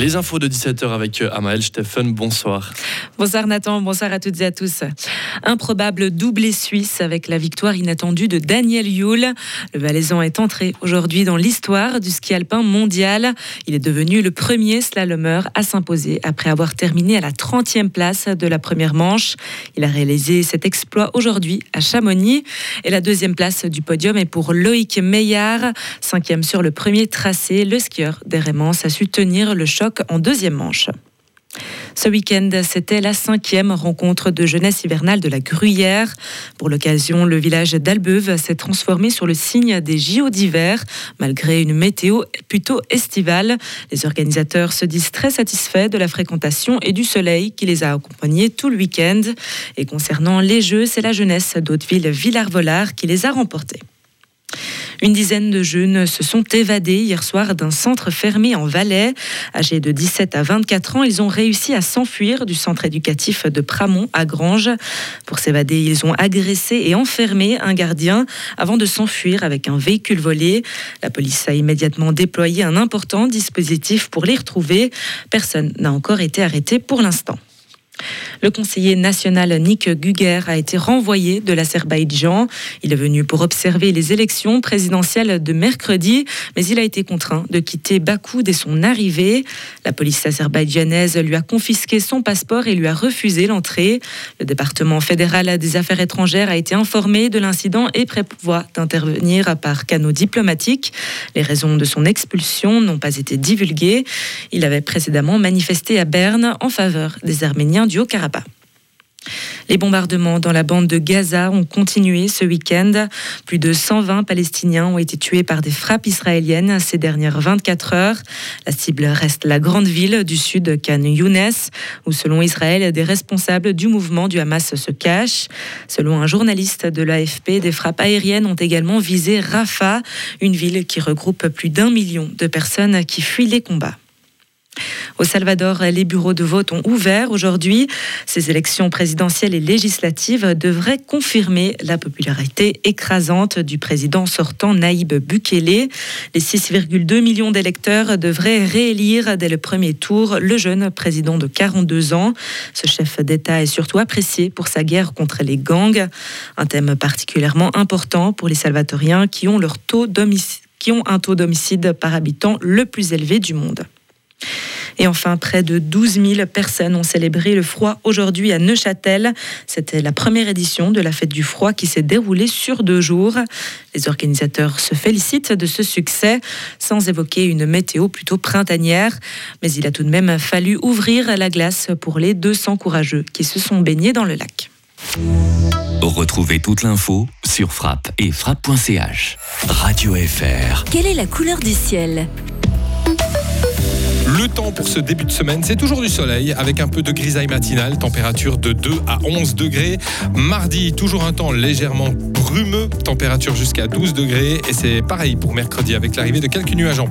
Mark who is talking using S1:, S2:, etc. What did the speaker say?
S1: Les infos de 17h avec euh, Amael Steffen, bonsoir.
S2: Bonsoir Nathan, bonsoir à toutes et à tous. Improbable doublé suisse avec la victoire inattendue de Daniel Yule. Le Valaisan est entré aujourd'hui dans l'histoire du ski alpin mondial. Il est devenu le premier slalomeur à s'imposer après avoir terminé à la 30e place de la première manche. Il a réalisé cet exploit aujourd'hui à Chamonix. Et la deuxième place du podium est pour Loïc Meillard, cinquième sur le premier tracé. Le skieur d'Hérémence a su tenir le choc en deuxième manche. Ce week-end, c'était la cinquième rencontre de jeunesse hivernale de la Gruyère. Pour l'occasion, le village d'Albeuve s'est transformé sur le signe des JO d'hiver, malgré une météo plutôt estivale. Les organisateurs se disent très satisfaits de la fréquentation et du soleil qui les a accompagnés tout le week-end. Et concernant les Jeux, c'est la jeunesse d'Hauteville-Villard-Volard qui les a remportés. Une dizaine de jeunes se sont évadés hier soir d'un centre fermé en Valais. Âgés de 17 à 24 ans, ils ont réussi à s'enfuir du centre éducatif de Pramont à Grange. Pour s'évader, ils ont agressé et enfermé un gardien avant de s'enfuir avec un véhicule volé. La police a immédiatement déployé un important dispositif pour les retrouver. Personne n'a encore été arrêté pour l'instant. Le conseiller national Nick Guger a été renvoyé de l'Azerbaïdjan. Il est venu pour observer les élections présidentielles de mercredi, mais il a été contraint de quitter Bakou dès son arrivée. La police azerbaïdjanaise lui a confisqué son passeport et lui a refusé l'entrée. Le département fédéral des affaires étrangères a été informé de l'incident et prévoit d'intervenir par canaux diplomatiques. Les raisons de son expulsion n'ont pas été divulguées. Il avait précédemment manifesté à Berne en faveur des Arméniens du. Les bombardements dans la bande de Gaza ont continué ce week-end. Plus de 120 Palestiniens ont été tués par des frappes israéliennes ces dernières 24 heures. La cible reste la grande ville du sud, Khan Younes, où selon Israël, des responsables du mouvement du Hamas se cachent. Selon un journaliste de l'AFP, des frappes aériennes ont également visé Rafah, une ville qui regroupe plus d'un million de personnes qui fuient les combats. Au Salvador, les bureaux de vote ont ouvert aujourd'hui. Ces élections présidentielles et législatives devraient confirmer la popularité écrasante du président sortant Naïb Bukele. Les 6,2 millions d'électeurs devraient réélire dès le premier tour le jeune président de 42 ans. Ce chef d'État est surtout apprécié pour sa guerre contre les gangs, un thème particulièrement important pour les Salvatoriens qui ont, leur taux qui ont un taux d'homicide par habitant le plus élevé du monde. Et enfin, près de 12 000 personnes ont célébré le froid aujourd'hui à Neuchâtel. C'était la première édition de la fête du froid qui s'est déroulée sur deux jours. Les organisateurs se félicitent de ce succès, sans évoquer une météo plutôt printanière. Mais il a tout de même fallu ouvrir la glace pour les 200 courageux qui se sont baignés dans le lac.
S3: Retrouvez toute l'info sur frappe et frappe.ch. Radio FR.
S4: Quelle est la couleur du ciel?
S5: Le temps pour ce début de semaine, c'est toujours du soleil avec un peu de grisaille matinale, température de 2 à 11 degrés. Mardi, toujours un temps légèrement brumeux, température jusqu'à 12 degrés. Et c'est pareil pour mercredi avec l'arrivée de quelques nuages en plus.